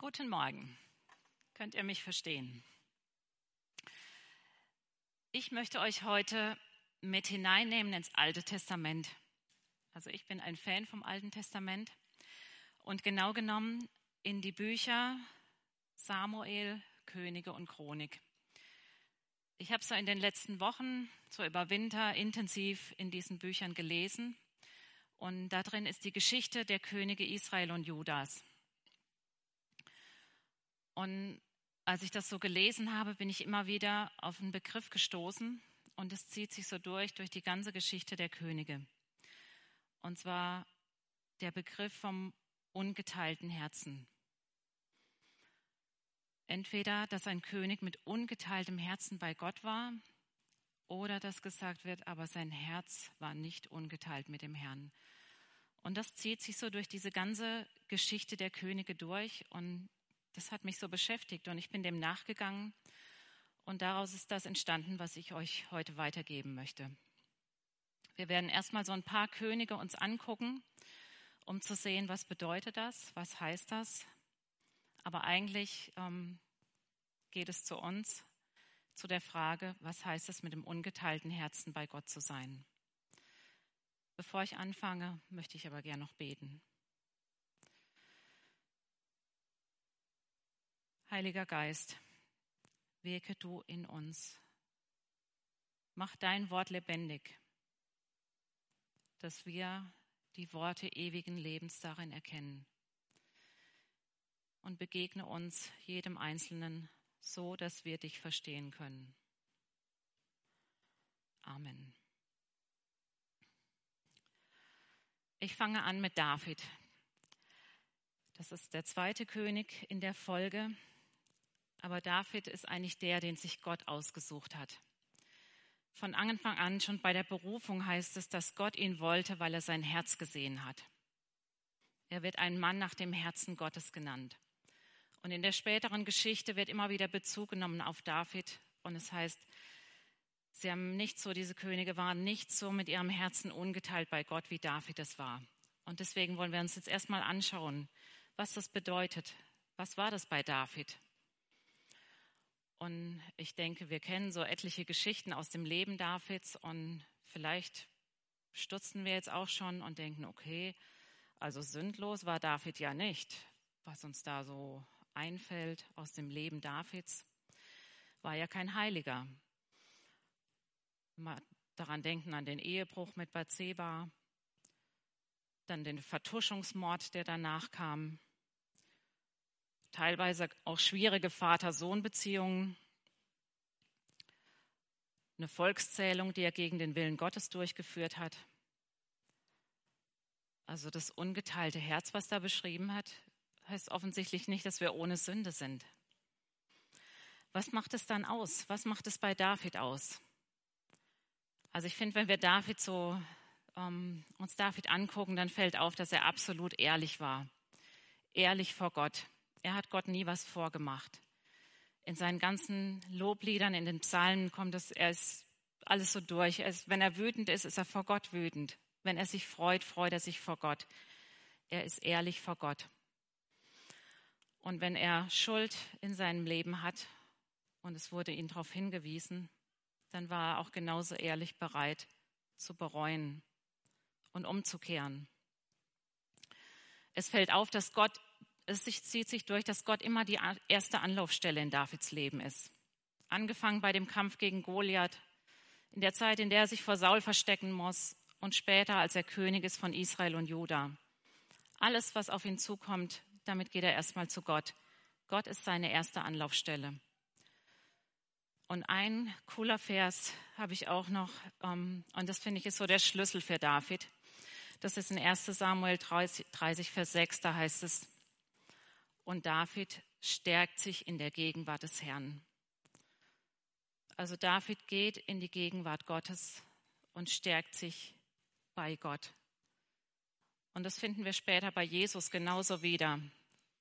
Guten Morgen. Könnt ihr mich verstehen? Ich möchte euch heute mit hineinnehmen ins Alte Testament. Also ich bin ein Fan vom Alten Testament und genau genommen in die Bücher Samuel, Könige und Chronik. Ich habe so in den letzten Wochen, so über Winter, intensiv in diesen Büchern gelesen. Und da drin ist die Geschichte der Könige Israel und Judas. Und als ich das so gelesen habe, bin ich immer wieder auf einen Begriff gestoßen und es zieht sich so durch, durch die ganze Geschichte der Könige. Und zwar der Begriff vom ungeteilten Herzen. Entweder, dass ein König mit ungeteiltem Herzen bei Gott war oder dass gesagt wird, aber sein Herz war nicht ungeteilt mit dem Herrn. Und das zieht sich so durch diese ganze Geschichte der Könige durch und das hat mich so beschäftigt und ich bin dem nachgegangen und daraus ist das entstanden, was ich euch heute weitergeben möchte. Wir werden erstmal so ein paar Könige uns angucken, um zu sehen, was bedeutet das, was heißt das. Aber eigentlich ähm, geht es zu uns, zu der Frage, was heißt es mit dem ungeteilten Herzen bei Gott zu sein. Bevor ich anfange, möchte ich aber gern noch beten. Heiliger Geist, wirke du in uns. Mach dein Wort lebendig, dass wir die Worte ewigen Lebens darin erkennen. Und begegne uns jedem Einzelnen so, dass wir dich verstehen können. Amen. Ich fange an mit David. Das ist der zweite König in der Folge, aber David ist eigentlich der, den sich Gott ausgesucht hat. Von Anfang an, schon bei der Berufung heißt es, dass Gott ihn wollte, weil er sein Herz gesehen hat. Er wird ein Mann nach dem Herzen Gottes genannt. Und in der späteren Geschichte wird immer wieder Bezug genommen auf David. Und es heißt, sie haben nicht so, diese Könige waren nicht so mit ihrem Herzen ungeteilt bei Gott, wie David es war. Und deswegen wollen wir uns jetzt erstmal anschauen, was das bedeutet. Was war das bei David? Und ich denke, wir kennen so etliche Geschichten aus dem Leben Davids und vielleicht stutzen wir jetzt auch schon und denken, okay, also sündlos war David ja nicht. Was uns da so einfällt aus dem Leben Davids, war ja kein Heiliger. Mal daran denken an den Ehebruch mit Bathseba, dann den Vertuschungsmord, der danach kam, teilweise auch schwierige Vater-Sohn-Beziehungen, eine Volkszählung, die er gegen den Willen Gottes durchgeführt hat. Also das ungeteilte Herz, was da beschrieben hat, heißt offensichtlich nicht, dass wir ohne Sünde sind. Was macht es dann aus? Was macht es bei David aus? Also ich finde, wenn wir David so ähm, uns David angucken, dann fällt auf, dass er absolut ehrlich war, ehrlich vor Gott. Er hat Gott nie was vorgemacht. In seinen ganzen Lobliedern, in den Psalmen kommt es, er ist alles so durch. Er ist, wenn er wütend ist, ist er vor Gott wütend. Wenn er sich freut, freut er sich vor Gott. Er ist ehrlich vor Gott. Und wenn er Schuld in seinem Leben hat und es wurde ihm darauf hingewiesen, dann war er auch genauso ehrlich bereit zu bereuen und umzukehren. Es fällt auf, dass Gott es zieht sich durch, dass Gott immer die erste Anlaufstelle in Davids Leben ist. Angefangen bei dem Kampf gegen Goliath, in der Zeit, in der er sich vor Saul verstecken muss und später, als er König ist von Israel und Juda. Alles, was auf ihn zukommt, damit geht er erstmal zu Gott. Gott ist seine erste Anlaufstelle. Und ein cooler Vers habe ich auch noch, ähm, und das finde ich ist so der Schlüssel für David. Das ist in 1 Samuel 30, 30 Vers 6, da heißt es, und David stärkt sich in der Gegenwart des Herrn. Also David geht in die Gegenwart Gottes und stärkt sich bei Gott. Und das finden wir später bei Jesus genauso wieder,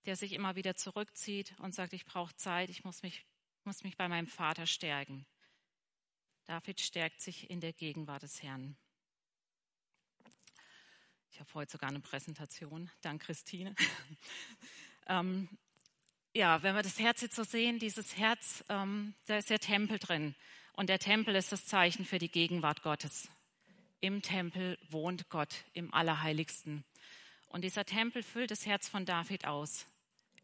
der sich immer wieder zurückzieht und sagt, ich brauche Zeit, ich muss mich, muss mich bei meinem Vater stärken. David stärkt sich in der Gegenwart des Herrn. Ich habe heute sogar eine Präsentation. Dank Christine. Ähm, ja, wenn wir das Herz jetzt so sehen, dieses Herz, ähm, da ist der Tempel drin. Und der Tempel ist das Zeichen für die Gegenwart Gottes. Im Tempel wohnt Gott im Allerheiligsten. Und dieser Tempel füllt das Herz von David aus.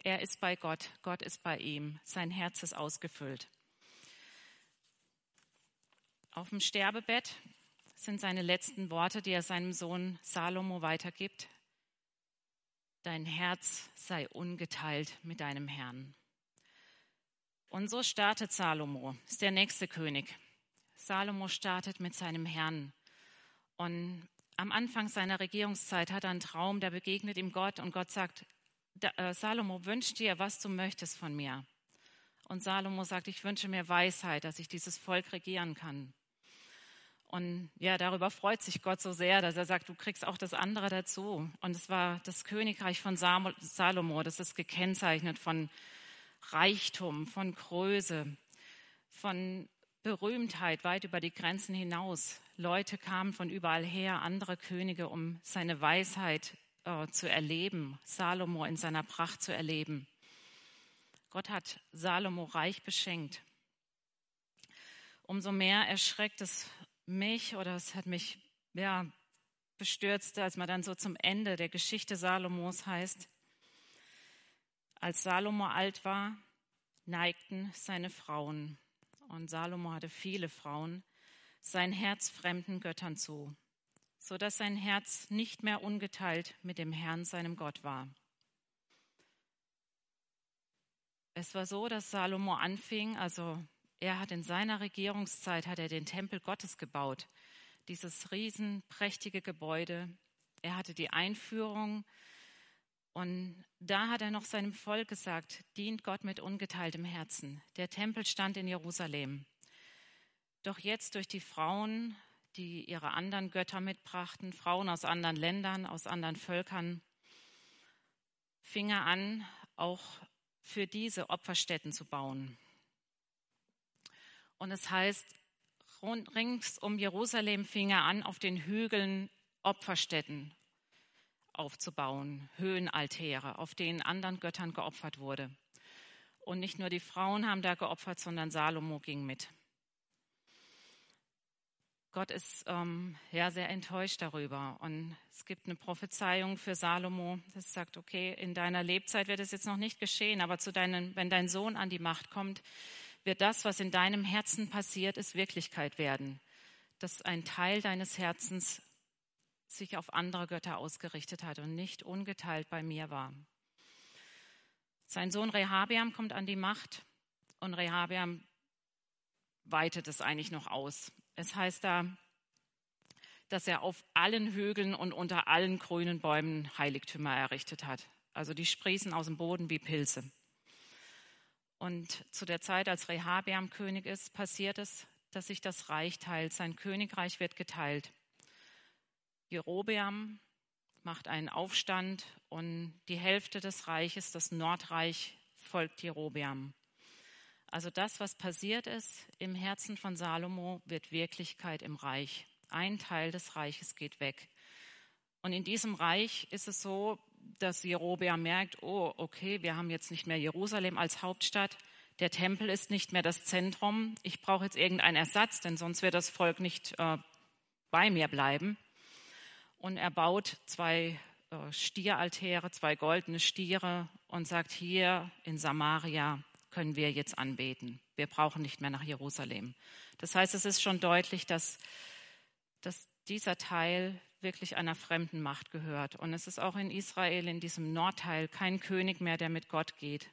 Er ist bei Gott, Gott ist bei ihm, sein Herz ist ausgefüllt. Auf dem Sterbebett sind seine letzten Worte, die er seinem Sohn Salomo weitergibt. Dein Herz sei ungeteilt mit deinem Herrn. Und so startet Salomo, ist der nächste König. Salomo startet mit seinem Herrn. Und am Anfang seiner Regierungszeit hat er einen Traum, da begegnet ihm Gott und Gott sagt, äh, Salomo, wünsch dir, was du möchtest von mir. Und Salomo sagt, ich wünsche mir Weisheit, dass ich dieses Volk regieren kann. Und ja, darüber freut sich Gott so sehr, dass er sagt, du kriegst auch das andere dazu. Und es war das Königreich von Salomo, das ist gekennzeichnet von Reichtum, von Größe, von Berühmtheit weit über die Grenzen hinaus. Leute kamen von überall her, andere Könige, um seine Weisheit äh, zu erleben, Salomo in seiner Pracht zu erleben. Gott hat Salomo reich beschenkt. Umso mehr erschreckt es mich oder es hat mich ja, bestürzt, als man dann so zum Ende der Geschichte Salomos heißt, als Salomo alt war, neigten seine Frauen, und Salomo hatte viele Frauen, sein Herz fremden Göttern zu, so dass sein Herz nicht mehr ungeteilt mit dem Herrn, seinem Gott war. Es war so, dass Salomo anfing, also er hat in seiner Regierungszeit hat er den Tempel Gottes gebaut, dieses riesenprächtige Gebäude. Er hatte die Einführung und da hat er noch seinem Volk gesagt, dient Gott mit ungeteiltem Herzen. Der Tempel stand in Jerusalem. Doch jetzt durch die Frauen, die ihre anderen Götter mitbrachten, Frauen aus anderen Ländern, aus anderen Völkern, fing er an, auch für diese Opferstätten zu bauen. Und es heißt, rings um Jerusalem fing er an, auf den Hügeln Opferstätten aufzubauen, Höhenaltäre, auf denen anderen Göttern geopfert wurde. Und nicht nur die Frauen haben da geopfert, sondern Salomo ging mit. Gott ist ähm, ja sehr enttäuscht darüber. Und es gibt eine Prophezeiung für Salomo, das sagt, okay, in deiner Lebzeit wird es jetzt noch nicht geschehen, aber deinen, wenn dein Sohn an die Macht kommt, wird das, was in deinem Herzen passiert ist, Wirklichkeit werden. Dass ein Teil deines Herzens sich auf andere Götter ausgerichtet hat und nicht ungeteilt bei mir war. Sein Sohn Rehabeam kommt an die Macht und Rehabeam weitet es eigentlich noch aus. Es heißt da, dass er auf allen Hügeln und unter allen grünen Bäumen Heiligtümer errichtet hat. Also die sprießen aus dem Boden wie Pilze. Und zu der Zeit, als Rehabeam König ist, passiert es, dass sich das Reich teilt. Sein Königreich wird geteilt. Jerobeam macht einen Aufstand und die Hälfte des Reiches, das Nordreich, folgt Jerobeam. Also das, was passiert ist im Herzen von Salomo, wird Wirklichkeit im Reich. Ein Teil des Reiches geht weg. Und in diesem Reich ist es so, dass Jerobeam merkt, oh, okay, wir haben jetzt nicht mehr Jerusalem als Hauptstadt, der Tempel ist nicht mehr das Zentrum, ich brauche jetzt irgendeinen Ersatz, denn sonst wird das Volk nicht äh, bei mir bleiben. Und er baut zwei äh, Stieraltäre, zwei goldene Stiere und sagt, hier in Samaria können wir jetzt anbeten. Wir brauchen nicht mehr nach Jerusalem. Das heißt, es ist schon deutlich, dass, dass dieser Teil wirklich einer fremden Macht gehört. Und es ist auch in Israel, in diesem Nordteil, kein König mehr, der mit Gott geht.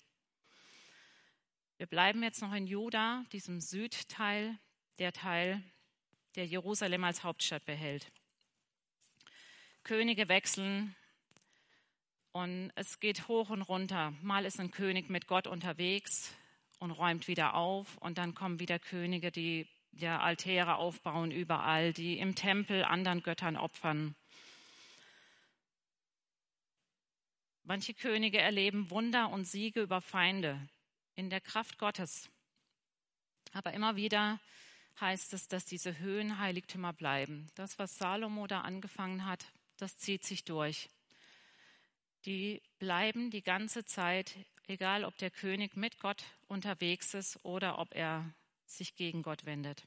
Wir bleiben jetzt noch in Juda, diesem Südteil, der Teil, der Jerusalem als Hauptstadt behält. Könige wechseln und es geht hoch und runter. Mal ist ein König mit Gott unterwegs und räumt wieder auf und dann kommen wieder Könige, die ja, Altäre aufbauen überall, die im Tempel anderen Göttern opfern. Manche Könige erleben Wunder und Siege über Feinde in der Kraft Gottes. Aber immer wieder heißt es, dass diese Höhenheiligtümer bleiben. Das, was Salomo da angefangen hat, das zieht sich durch. Die bleiben die ganze Zeit egal ob der König mit Gott unterwegs ist oder ob er sich gegen Gott wendet.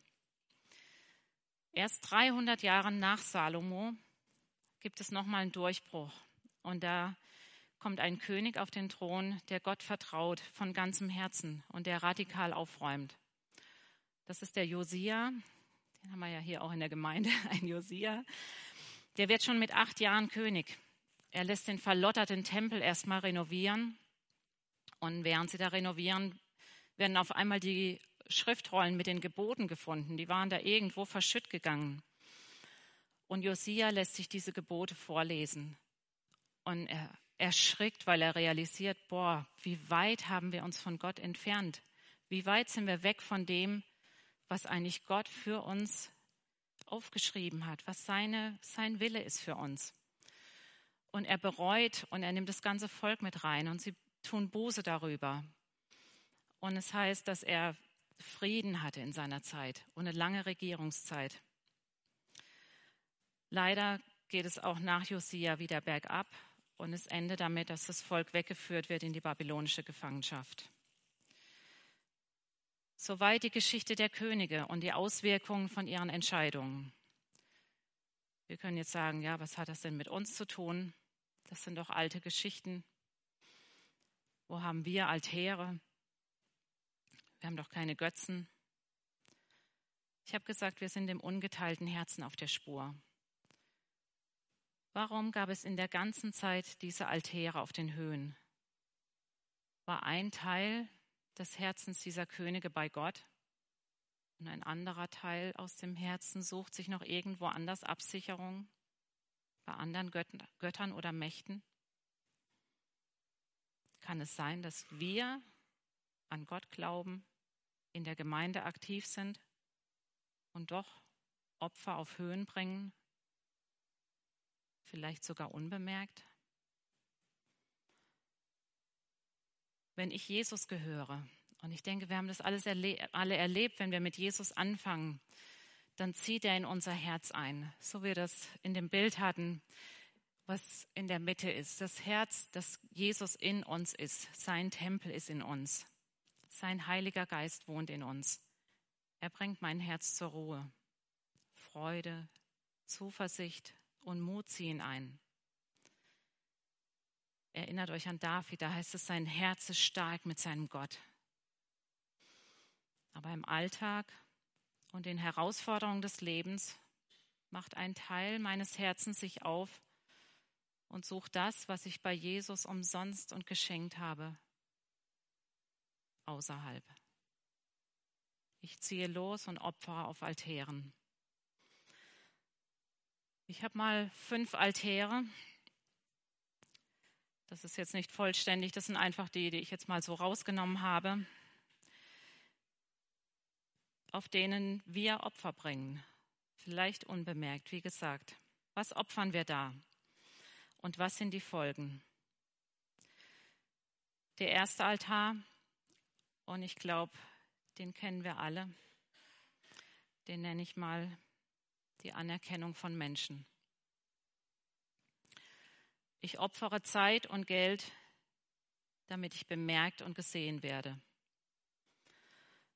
Erst 300 Jahre nach Salomo gibt es nochmal einen Durchbruch. Und da kommt ein König auf den Thron, der Gott vertraut von ganzem Herzen und der radikal aufräumt. Das ist der Josia. Den haben wir ja hier auch in der Gemeinde, ein Josia. Der wird schon mit acht Jahren König. Er lässt den verlotterten Tempel erstmal renovieren. Und während sie da renovieren, werden auf einmal die Schriftrollen mit den Geboten gefunden. Die waren da irgendwo verschütt gegangen. Und Josia lässt sich diese Gebote vorlesen. Und er erschrickt, weil er realisiert, boah, wie weit haben wir uns von Gott entfernt? Wie weit sind wir weg von dem, was eigentlich Gott für uns aufgeschrieben hat, was seine, sein Wille ist für uns. Und er bereut und er nimmt das ganze Volk mit rein und sie tun Buße darüber. Und es heißt, dass er Frieden hatte in seiner Zeit und eine lange Regierungszeit. Leider geht es auch nach Josia wieder bergab und es endet damit, dass das Volk weggeführt wird in die babylonische Gefangenschaft. Soweit die Geschichte der Könige und die Auswirkungen von ihren Entscheidungen. Wir können jetzt sagen, ja, was hat das denn mit uns zu tun? Das sind doch alte Geschichten. Wo haben wir Altäre? Wir haben doch keine Götzen. Ich habe gesagt, wir sind dem ungeteilten Herzen auf der Spur. Warum gab es in der ganzen Zeit diese Altäre auf den Höhen? War ein Teil des Herzens dieser Könige bei Gott und ein anderer Teil aus dem Herzen sucht sich noch irgendwo anders Absicherung bei anderen Göttern oder Mächten? Kann es sein, dass wir an Gott glauben, in der Gemeinde aktiv sind und doch Opfer auf Höhen bringen, vielleicht sogar unbemerkt? Wenn ich Jesus gehöre, und ich denke, wir haben das alles erle alle erlebt, wenn wir mit Jesus anfangen, dann zieht er in unser Herz ein, so wie wir das in dem Bild hatten, was in der Mitte ist. Das Herz, das Jesus in uns ist, sein Tempel ist in uns. Sein Heiliger Geist wohnt in uns. Er bringt mein Herz zur Ruhe. Freude, Zuversicht und Mut ziehen ein. Erinnert euch an David, da heißt es, sein Herz ist stark mit seinem Gott. Aber im Alltag und den Herausforderungen des Lebens macht ein Teil meines Herzens sich auf und sucht das, was ich bei Jesus umsonst und geschenkt habe, außerhalb. Ich ziehe los und opfere auf Altären. Ich habe mal fünf Altäre. Das ist jetzt nicht vollständig, das sind einfach die, die ich jetzt mal so rausgenommen habe, auf denen wir Opfer bringen. Vielleicht unbemerkt, wie gesagt. Was opfern wir da? Und was sind die Folgen? Der erste Altar und ich glaube, den kennen wir alle. Den nenne ich mal die Anerkennung von Menschen. Ich opfere Zeit und Geld, damit ich bemerkt und gesehen werde.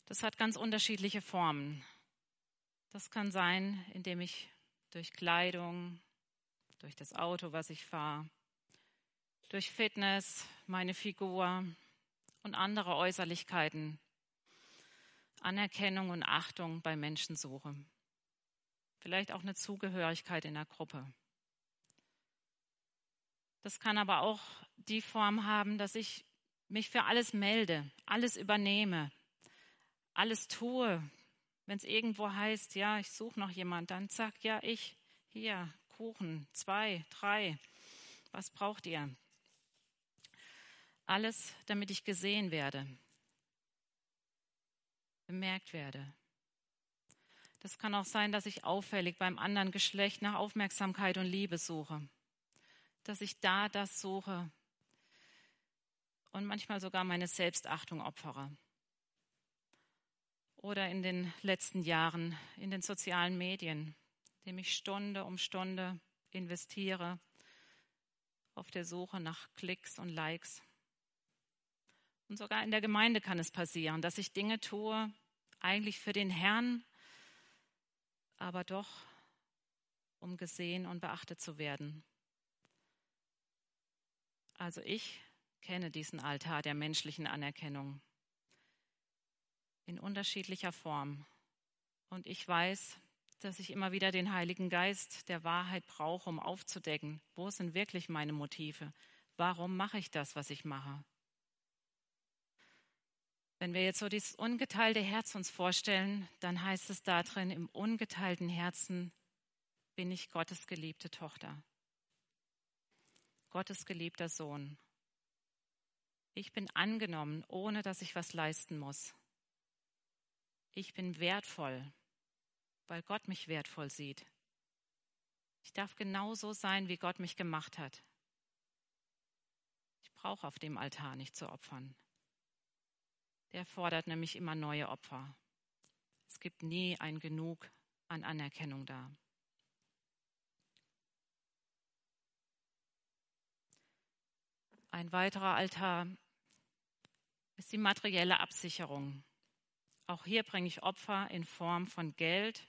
Das hat ganz unterschiedliche Formen. Das kann sein, indem ich durch Kleidung, durch das Auto, was ich fahre, durch Fitness, meine Figur, und andere Äußerlichkeiten Anerkennung und Achtung bei Menschen suche. Vielleicht auch eine Zugehörigkeit in der Gruppe. Das kann aber auch die Form haben, dass ich mich für alles melde, alles übernehme, alles tue. Wenn es irgendwo heißt, ja, ich suche noch jemand, dann sag ja, ich, hier, Kuchen, zwei, drei, was braucht ihr? Alles, damit ich gesehen werde, bemerkt werde. Das kann auch sein, dass ich auffällig beim anderen Geschlecht nach Aufmerksamkeit und Liebe suche. Dass ich da das suche und manchmal sogar meine Selbstachtung opfere. Oder in den letzten Jahren in den sozialen Medien, indem ich Stunde um Stunde investiere auf der Suche nach Klicks und Likes Und sogar in der Gemeinde kann es passieren, dass ich Dinge tue, eigentlich für den Herrn, aber doch, um gesehen und beachtet zu werden. Also ich kenne diesen Altar der menschlichen Anerkennung in unterschiedlicher Form. Und ich weiß, dass ich immer wieder den Heiligen Geist der Wahrheit brauche, um aufzudecken, wo sind wirklich meine Motive? Warum mache ich das, was ich mache? Wenn wir jetzt so dieses ungeteilte Herz uns vorstellen, dann heißt es da drin, im ungeteilten Herzen bin ich Gottes geliebte Tochter, Gottes geliebter Sohn. Ich bin angenommen, ohne dass ich was leisten muss. Ich bin wertvoll, weil Gott mich wertvoll sieht. Ich darf genauso sein, wie Gott mich gemacht hat. Ich brauche auf dem Altar nicht zu opfern. Der fordert nämlich immer neue Opfer. Es gibt nie ein Genug an Anerkennung da. Ein weiterer Altar ist die materielle Absicherung. Auch hier bringe ich Opfer in Form von Geld,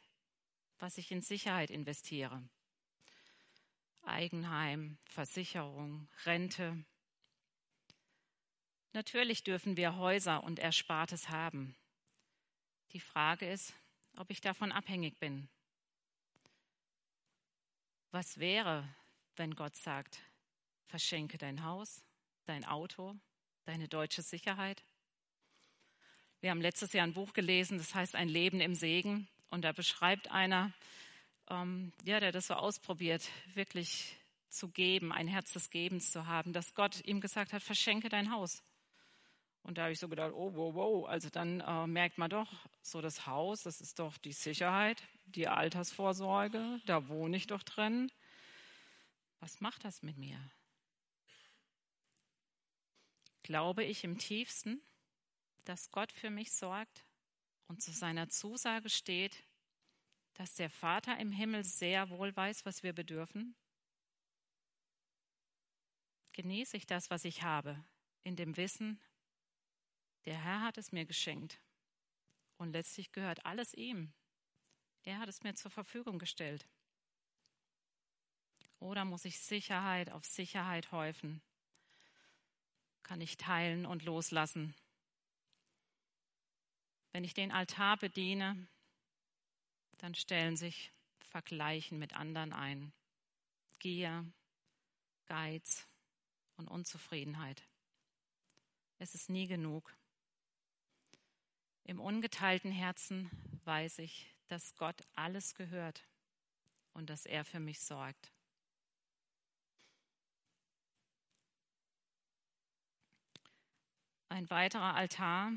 was ich in Sicherheit investiere. Eigenheim, Versicherung, Rente. Natürlich dürfen wir Häuser und Erspartes haben. Die Frage ist, ob ich davon abhängig bin. Was wäre, wenn Gott sagt, verschenke dein Haus, dein Auto, deine deutsche Sicherheit. Wir haben letztes Jahr ein Buch gelesen, das heißt Ein Leben im Segen. Und da beschreibt einer, ähm, ja, der das so ausprobiert, wirklich zu geben, ein Herz des Gebens zu haben, dass Gott ihm gesagt hat, verschenke dein Haus. Und da habe ich so gedacht, oh, wow, wow. Also dann äh, merkt man doch, so das Haus, das ist doch die Sicherheit, die Altersvorsorge, da wohne ich doch drin. Was macht das mit mir? glaube ich im tiefsten, dass Gott für mich sorgt und zu seiner Zusage steht, dass der Vater im Himmel sehr wohl weiß, was wir bedürfen? Genieße ich das, was ich habe, in dem Wissen, der Herr hat es mir geschenkt und letztlich gehört alles ihm. Er hat es mir zur Verfügung gestellt. Oder muss ich Sicherheit auf Sicherheit häufen kann ich teilen und loslassen. Wenn ich den Altar bediene, dann stellen sich Vergleichen mit anderen ein. Gier, Geiz und Unzufriedenheit. Es ist nie genug. Im ungeteilten Herzen weiß ich, dass Gott alles gehört und dass er für mich sorgt. Ein weiterer Altar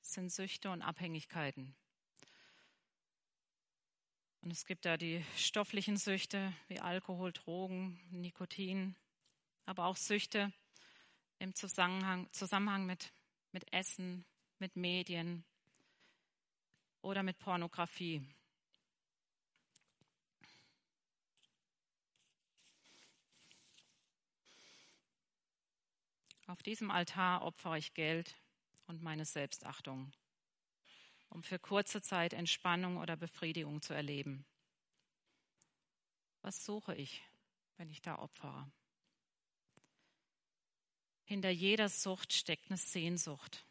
sind Süchte und Abhängigkeiten. Und es gibt da die stofflichen Süchte wie Alkohol, Drogen, Nikotin, aber auch Süchte im Zusammenhang, Zusammenhang mit, mit Essen, mit Medien oder mit Pornografie. Auf diesem Altar opfere ich Geld und meine Selbstachtung, um für kurze Zeit Entspannung oder Befriedigung zu erleben. Was suche ich, wenn ich da opfere? Hinter jeder Sucht steckt eine Sehnsucht,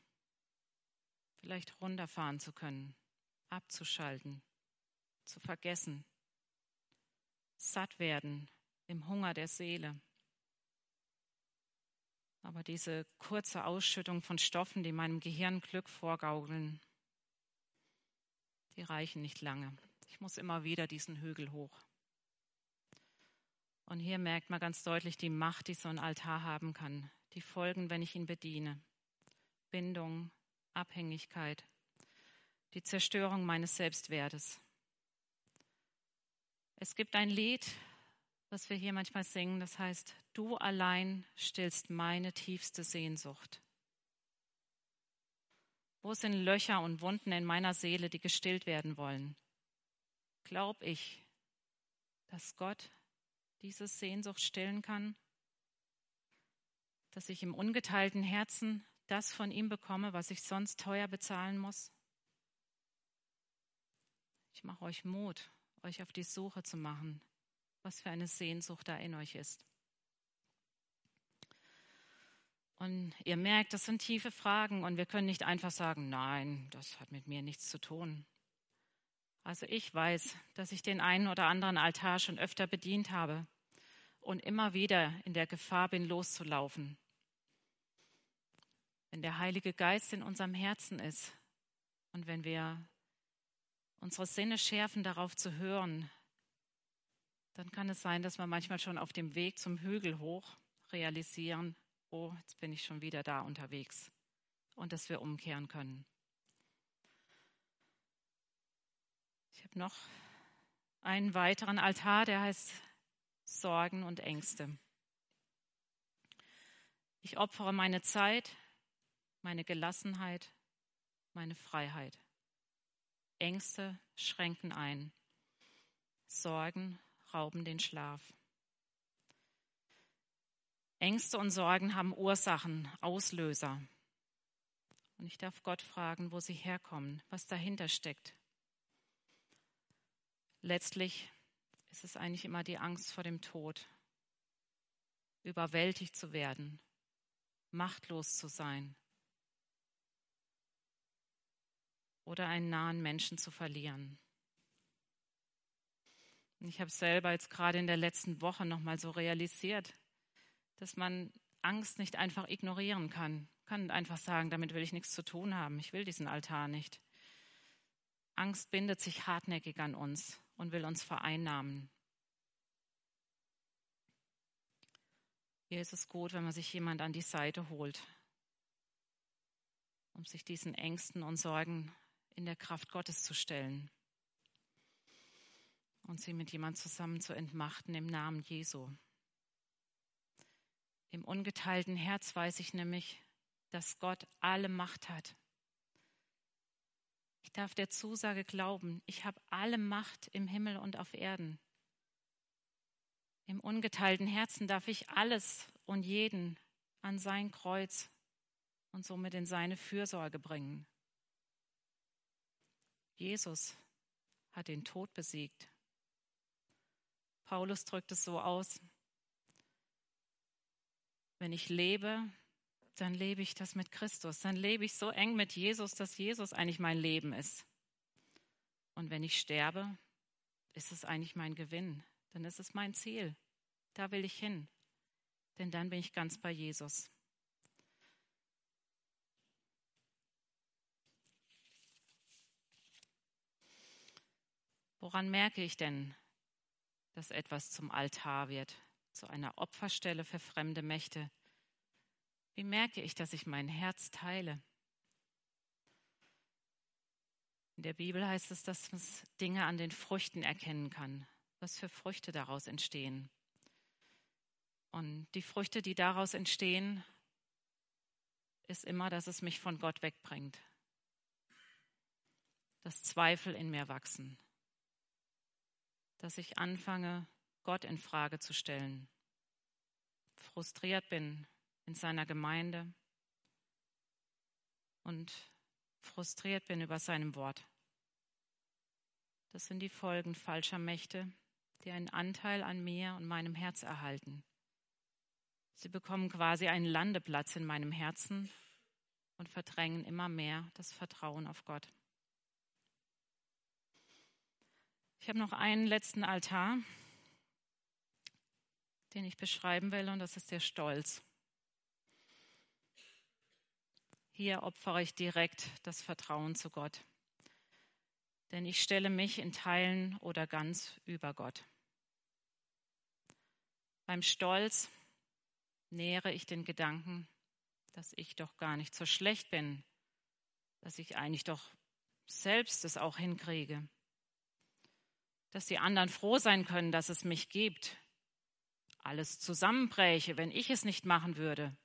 vielleicht runterfahren zu können, abzuschalten, zu vergessen, satt werden im Hunger der Seele. Aber diese kurze Ausschüttung von Stoffen, die meinem Gehirn Glück vorgaukeln, die reichen nicht lange. Ich muss immer wieder diesen Hügel hoch. Und hier merkt man ganz deutlich die Macht, die so ein Altar haben kann. Die Folgen, wenn ich ihn bediene. Bindung, Abhängigkeit, die Zerstörung meines Selbstwertes. Es gibt ein Lied, was wir hier manchmal singen, das heißt, du allein stillst meine tiefste Sehnsucht. Wo sind Löcher und Wunden in meiner Seele, die gestillt werden wollen? Glaub ich, dass Gott diese Sehnsucht stillen kann? Dass ich im ungeteilten Herzen das von ihm bekomme, was ich sonst teuer bezahlen muss? Ich mache euch Mut, euch auf die Suche zu machen, was für eine Sehnsucht da in euch ist. Und ihr merkt, das sind tiefe Fragen und wir können nicht einfach sagen, nein, das hat mit mir nichts zu tun. Also ich weiß, dass ich den einen oder anderen Altar schon öfter bedient habe und immer wieder in der Gefahr bin, loszulaufen. Wenn der Heilige Geist in unserem Herzen ist und wenn wir unsere Sinne schärfen, darauf zu hören, dann kann es sein, dass wir manchmal schon auf dem Weg zum Hügel hoch realisieren, oh, jetzt bin ich schon wieder da unterwegs und dass wir umkehren können. Ich habe noch einen weiteren Altar, der heißt Sorgen und Ängste. Ich opfere meine Zeit, meine Gelassenheit, meine Freiheit. Ängste schränken ein. Sorgen rauben den Schlaf. Ängste und Sorgen haben Ursachen, Auslöser. Und ich darf Gott fragen, wo sie herkommen, was dahinter steckt. Letztlich ist es eigentlich immer die Angst vor dem Tod, überwältigt zu werden, machtlos zu sein oder einen nahen Menschen zu verlieren. Ich habe selber jetzt gerade in der letzten Woche noch mal so realisiert, dass man Angst nicht einfach ignorieren kann. Kann einfach sagen, damit will ich nichts zu tun haben. Ich will diesen Altar nicht. Angst bindet sich hartnäckig an uns und will uns vereinnahmen. Hier ist es gut, wenn man sich jemand an die Seite holt, um sich diesen Ängsten und Sorgen in der Kraft Gottes zu stellen und sie mit jemand zusammen zu entmachten im Namen Jesu. Im ungeteilten Herz weiß ich nämlich, dass Gott alle Macht hat. Ich darf der Zusage glauben, ich habe alle Macht im Himmel und auf Erden. Im ungeteilten Herzen darf ich alles und jeden an sein Kreuz und somit in seine Fürsorge bringen. Jesus hat den Tod besiegt. Paulus drückt es so aus, wenn ich lebe, dann lebe ich das mit Christus. Dann lebe ich so eng mit Jesus, dass Jesus eigentlich mein Leben ist. Und wenn ich sterbe, ist es eigentlich mein Gewinn. Dann ist es mein Ziel. Da will ich hin. Denn dann bin ich ganz bei Jesus. Woran merke ich denn, dass etwas zum Altar wird? zu einer Opferstelle für fremde Mächte? Wie merke ich, dass ich mein Herz teile? In der Bibel heißt es, dass man Dinge an den Früchten erkennen kann, was für Früchte daraus entstehen. Und die Früchte, die daraus entstehen, ist immer, dass es mich von Gott wegbringt. Dass Zweifel in mir wachsen. Dass ich anfange, Gott in Frage zu stellen, frustriert bin in seiner Gemeinde und frustriert bin über seinem Wort. Das sind die Folgen falscher Mächte, die einen Anteil an mir und meinem Herz erhalten. Sie bekommen quasi einen Landeplatz in meinem Herzen und verdrängen immer mehr das Vertrauen auf Gott. Ich habe noch einen letzten Altar, den ich beschreiben will, und das ist der Stolz. Hier opfere ich direkt das Vertrauen zu Gott, denn ich stelle mich in Teilen oder ganz über Gott. Beim Stolz nähere ich den Gedanken, dass ich doch gar nicht so schlecht bin, dass ich eigentlich doch selbst es auch hinkriege, dass die anderen froh sein können, dass es mich gibt, alles zusammenbräche, wenn ich es nicht machen würde.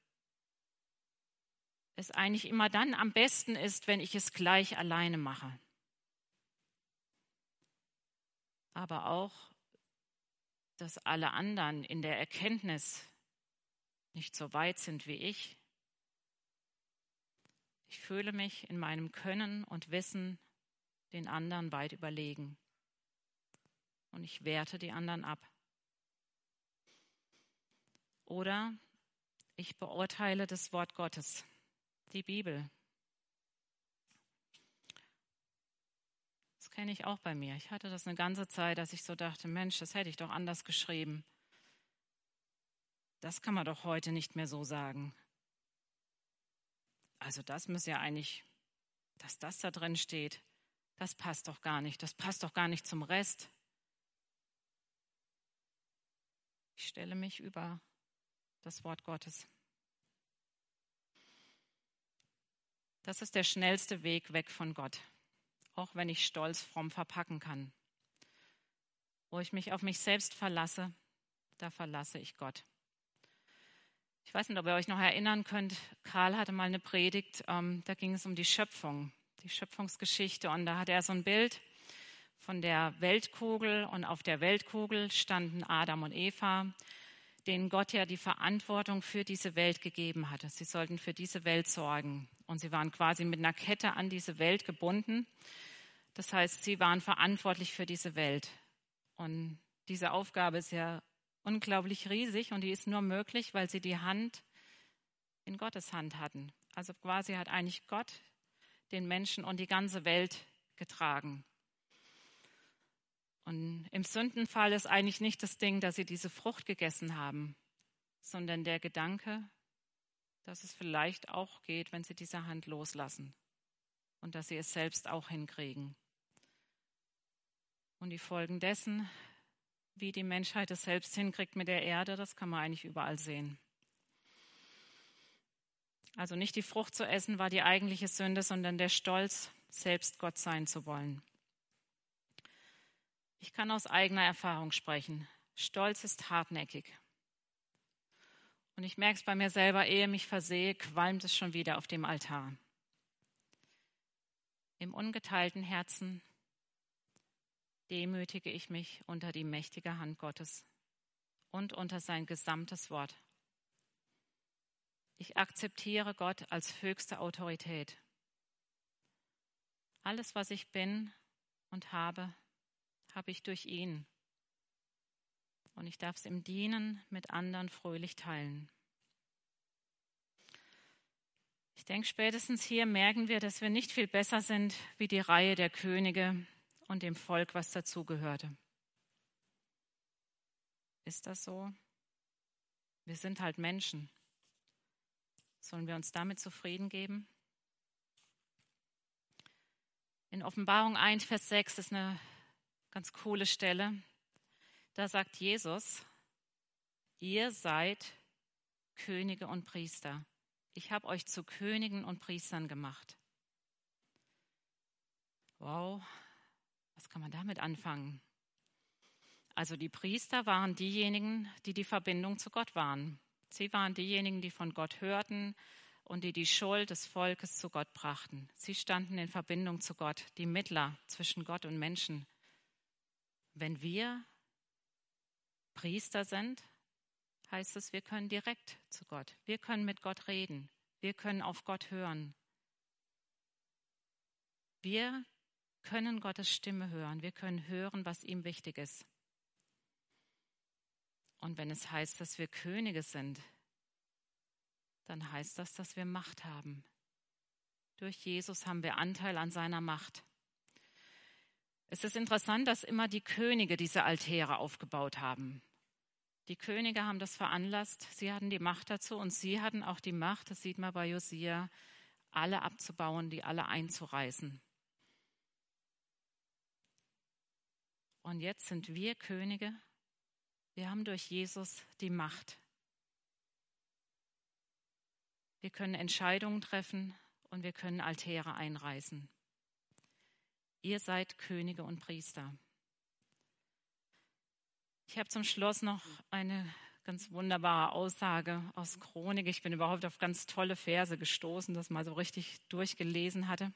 Es eigentlich immer dann am besten ist, wenn ich es gleich alleine mache. Aber auch, dass alle anderen in der Erkenntnis nicht so weit sind wie ich. Ich fühle mich in meinem Können und Wissen den anderen weit überlegen. Und ich werte die anderen ab. Oder ich beurteile das Wort Gottes, die Bibel. Das kenne ich auch bei mir. Ich hatte das eine ganze Zeit, dass ich so dachte, Mensch, das hätte ich doch anders geschrieben. Das kann man doch heute nicht mehr so sagen. Also das muss ja eigentlich, dass das da drin steht, das passt doch gar nicht. Das passt doch gar nicht zum Rest. Ich stelle mich über das Wort Gottes. Das ist der schnellste Weg weg von Gott, auch wenn ich stolz fromm verpacken kann. Wo ich mich auf mich selbst verlasse, da verlasse ich Gott. Ich weiß nicht, ob ihr euch noch erinnern könnt, Karl hatte mal eine Predigt, ähm, da ging es um die Schöpfung, die Schöpfungsgeschichte. Und da hatte er so ein Bild von der Weltkugel und auf der Weltkugel standen Adam und Eva, denen Gott ja die Verantwortung für diese Welt gegeben hatte. Sie sollten für diese Welt sorgen. Und sie waren quasi mit einer Kette an diese Welt gebunden. Das heißt, sie waren verantwortlich für diese Welt. Und diese Aufgabe ist ja unglaublich riesig und die ist nur möglich, weil sie die Hand in Gottes Hand hatten. Also quasi hat eigentlich Gott den Menschen und die ganze Welt getragen. Und im Sündenfall ist eigentlich nicht das Ding, dass sie diese Frucht gegessen haben, sondern der Gedanke, dass es vielleicht auch geht, wenn sie diese Hand loslassen und dass sie es selbst auch hinkriegen. Und die Folgen dessen wie die Menschheit es selbst hinkriegt mit der Erde, das kann man eigentlich überall sehen. Also nicht die Frucht zu essen war die eigentliche Sünde, sondern der Stolz, selbst Gott sein zu wollen. Ich kann aus eigener Erfahrung sprechen. Stolz ist hartnäckig. Und ich merke es bei mir selber, ehe mich versehe, qualmt es schon wieder auf dem Altar. Im ungeteilten Herzen demütige ich mich unter die mächtige Hand Gottes und unter sein gesamtes Wort. Ich akzeptiere Gott als höchste Autorität. Alles, was ich bin und habe, habe ich durch ihn. Und ich darf es im Dienen mit anderen fröhlich teilen. Ich denke, spätestens hier merken wir, dass wir nicht viel besser sind wie die Reihe der Könige, und dem Volk, was dazugehörte. Ist das so? Wir sind halt Menschen. Sollen wir uns damit zufrieden geben? In Offenbarung 1, Vers 6 ist eine ganz coole Stelle. Da sagt Jesus, ihr seid Könige und Priester. Ich habe euch zu Königen und Priestern gemacht. Wow, was kann man damit anfangen? Also die Priester waren diejenigen, die die Verbindung zu Gott waren. Sie waren diejenigen, die von Gott hörten und die die Schuld des Volkes zu Gott brachten. Sie standen in Verbindung zu Gott, die Mittler zwischen Gott und Menschen. Wenn wir Priester sind, heißt es, wir können direkt zu Gott. Wir können mit Gott reden. Wir können auf Gott hören. Wir können Gottes Stimme hören. Wir können hören, was ihm wichtig ist. Und wenn es heißt, dass wir Könige sind, dann heißt das, dass wir Macht haben. Durch Jesus haben wir Anteil an seiner Macht. Es ist interessant, dass immer die Könige diese Altäre aufgebaut haben. Die Könige haben das veranlasst, sie hatten die Macht dazu und sie hatten auch die Macht, das sieht man bei Josia, alle abzubauen, die alle einzureißen. Und jetzt sind wir Könige. Wir haben durch Jesus die Macht. Wir können Entscheidungen treffen und wir können Altäre einreißen. Ihr seid Könige und Priester. Ich habe zum Schluss noch eine ganz wunderbare Aussage aus Chronik. Ich bin überhaupt auf ganz tolle Verse gestoßen, das mal so richtig durchgelesen hatte.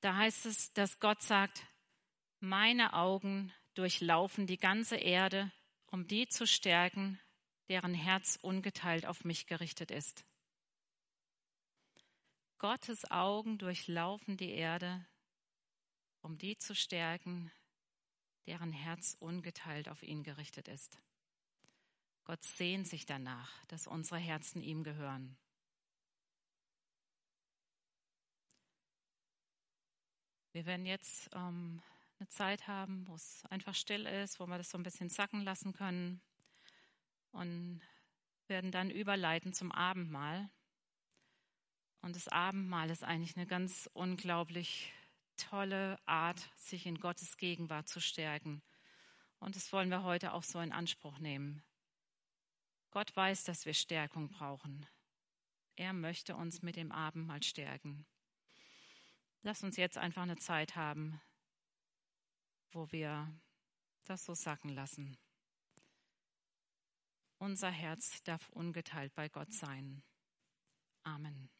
Da heißt es, dass Gott sagt, meine Augen durchlaufen die ganze Erde, um die zu stärken, deren Herz ungeteilt auf mich gerichtet ist. Gottes Augen durchlaufen die Erde, um die zu stärken, deren Herz ungeteilt auf ihn gerichtet ist. Gott sehnt sich danach, dass unsere Herzen ihm gehören. Wir werden jetzt ähm, eine Zeit haben, wo es einfach still ist, wo wir das so ein bisschen sacken lassen können und werden dann überleiten zum Abendmahl. Und das Abendmahl ist eigentlich eine ganz unglaublich tolle Art, sich in Gottes Gegenwart zu stärken. Und das wollen wir heute auch so in Anspruch nehmen. Gott weiß, dass wir Stärkung brauchen. Er möchte uns mit dem Abendmahl stärken. Lass uns jetzt einfach eine Zeit haben, wo wir das so sacken lassen. Unser Herz darf ungeteilt bei Gott sein. Amen.